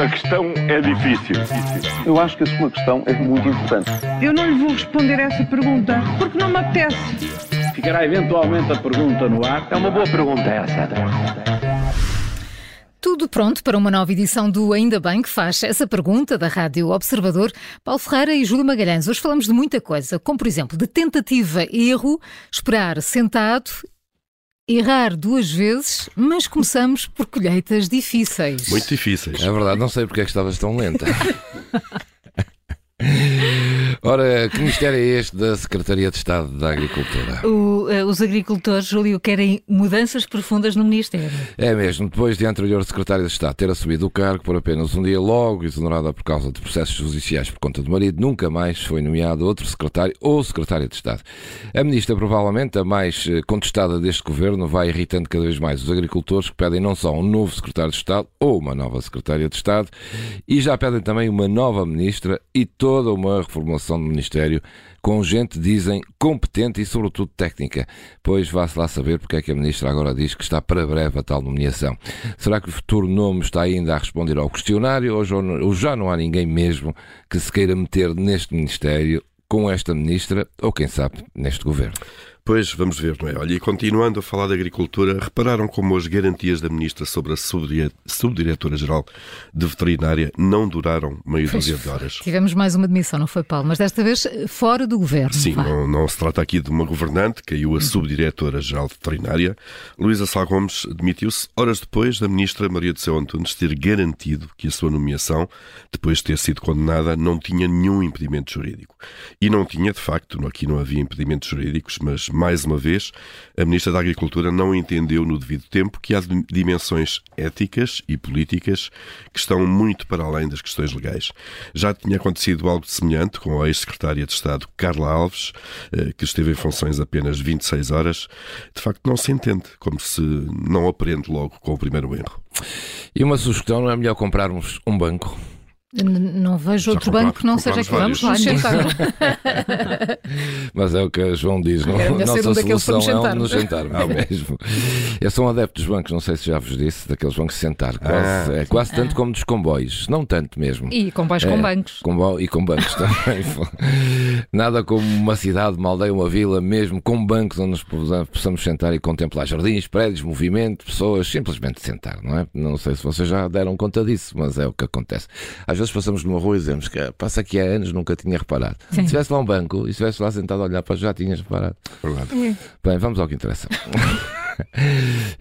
A questão é difícil. Eu acho que a sua questão é muito importante. Eu não lhe vou responder essa pergunta porque não me apetece. Ficará eventualmente a pergunta no ar. É uma boa pergunta essa. Tudo pronto para uma nova edição do Ainda Bem que faz essa pergunta da Rádio Observador. Paulo Ferreira e Júlio Magalhães. Hoje falamos de muita coisa, como por exemplo de tentativa e erro, esperar sentado, errar duas vezes, mas começamos por colheitas difíceis. Muito difíceis. É verdade, não sei porque é que estavas tão lenta. Ora, que mistério é este da Secretaria de Estado da Agricultura? O, uh, os agricultores, Júlio, querem mudanças profundas no Ministério. É mesmo, depois de a anterior Secretária de Estado ter assumido o cargo por apenas um dia logo, exonerada por causa de processos judiciais por conta do marido, nunca mais foi nomeado outro secretário ou secretária de Estado. A ministra, provavelmente a mais eh, contestada deste governo, vai irritando cada vez mais os agricultores que pedem não só um novo secretário de Estado ou uma nova secretária de Estado, e já pedem também uma nova ministra e toda uma reformulação do Ministério com gente, dizem, competente e, sobretudo, técnica. Pois vá-se lá saber porque é que a Ministra agora diz que está para breve a tal nomeação. Será que o futuro nome está ainda a responder ao questionário ou já não há ninguém mesmo que se queira meter neste Ministério com esta Ministra ou, quem sabe, neste Governo? Pois, vamos ver, não é? Olha, e continuando a falar de agricultura, repararam como as garantias da Ministra sobre a Subdiretora-Geral de Veterinária não duraram meio dúzia de horas. Tivemos mais uma demissão, não foi, Paulo? Mas desta vez fora do Governo. Sim, não, não, se trata aqui de uma governante, caiu a Subdiretora-Geral de Veterinária. Luísa Sá Gomes demitiu-se horas depois da Ministra Maria de Céu Antunes ter garantido que a sua nomeação, depois de ter sido condenada, não tinha nenhum impedimento jurídico. E não tinha, de facto, aqui não havia impedimentos jurídicos, mas mais uma vez, a Ministra da Agricultura não entendeu no devido tempo que há dimensões éticas e políticas que estão muito para além das questões legais. Já tinha acontecido algo semelhante com a ex-secretária de Estado Carla Alves, eh, que esteve em funções apenas 26 horas. De facto, não se entende, como se não aprende logo com o primeiro erro. E uma sugestão, não é melhor comprarmos um banco? Não vejo outro banco que não seja aqui. Vamos lá, sentar. Mas é o que a João diz, não, é, nossa um solução sentar. é nos sentar é mesmo. Eu sou um adepto dos bancos, não sei se já vos disse, daqueles bancos sentar. Quase, ah, é quase tanto como dos comboios, não tanto mesmo. E comboios é, com bancos. Combo, e com bancos também. Nada como uma cidade, uma aldeia, uma vila, mesmo com bancos onde nos possamos sentar e contemplar jardins, prédios, movimento, pessoas, simplesmente sentar, não é? Não sei se vocês já deram conta disso, mas é o que acontece. Às vezes passamos numa rua e dizemos que passa aqui há anos, nunca tinha reparado. Sim. Se estivesse lá um banco e estivesse lá sentado a olhar para já tinhas reparado. Verdade. É. Bem, vamos ao que interessa.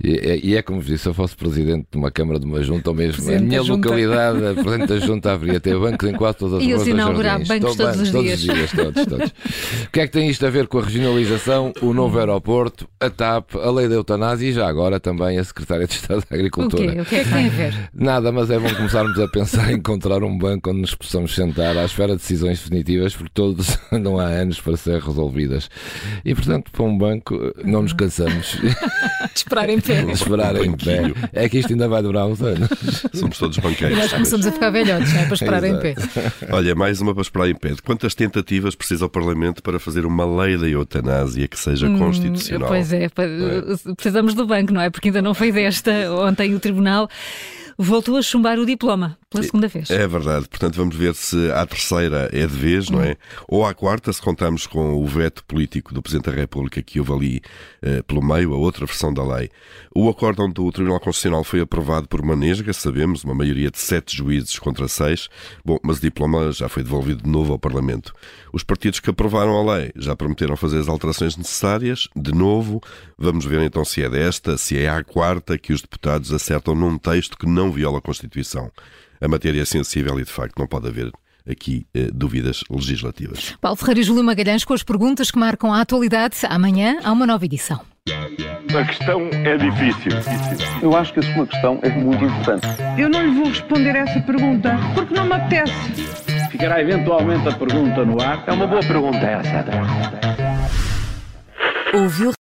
e, e, é como disse, se eu fosse presidente de uma Câmara de uma junta, ou mesmo na minha localidade, presidente da junta, haveria ter bancos em quase todas as ruas. E inaugurar bancos todos, os todos dias. Dias, todos, todos. o que é que tem isto a ver com a regionalização, o novo aeroporto, a TAP, a lei da eutanásia e já agora também a Secretária de Estado da Agricultura? O, quê? o que é que tem a ver? Nada, mas é bom começarmos a pensar em encontrar um banco onde nos possamos sentar à espera de decisões definitivas, porque todos andam há anos para ser resolvidas. E portanto, para um banco, não nos cansamos. de esperar em pé. De esperar em pé. É que isto ainda vai durar uns anos. Somos todos banqueiros. E nós começamos a ficar velhotes, não é? Para esperar em pé. Olha, mais uma para esperar em pé. De quantas tentativas precisa o Parlamento para fazer uma lei da eutanásia que seja hum, constitucional? Pois é, é, precisamos do banco, não é? Porque ainda não foi desta. Ontem o Tribunal voltou a chumbar o diploma pela segunda vez. É verdade. Portanto, vamos ver se a terceira é de vez, não é? Ou a quarta, se contamos com o veto político do Presidente da República que houve ali eh, pelo meio, a outra versão da lei. O acórdão do Tribunal Constitucional foi aprovado por Manesga, sabemos, uma maioria de sete juízes contra seis. Bom, mas o diploma já foi devolvido de novo ao Parlamento. Os partidos que aprovaram a lei já prometeram fazer as alterações necessárias. De novo, vamos ver então se é desta, se é a quarta que os deputados acertam num texto que não viola a Constituição a matéria é sensível e, de facto, não pode haver aqui eh, dúvidas legislativas. Paulo Ferreira e Júlio Magalhães com as perguntas que marcam a atualidade. Amanhã há uma nova edição. A questão é difícil. Eu acho que a sua questão é muito importante. Eu não lhe vou responder essa pergunta porque não me apetece. Ficará eventualmente a pergunta no ar. É uma boa pergunta essa. Ouviu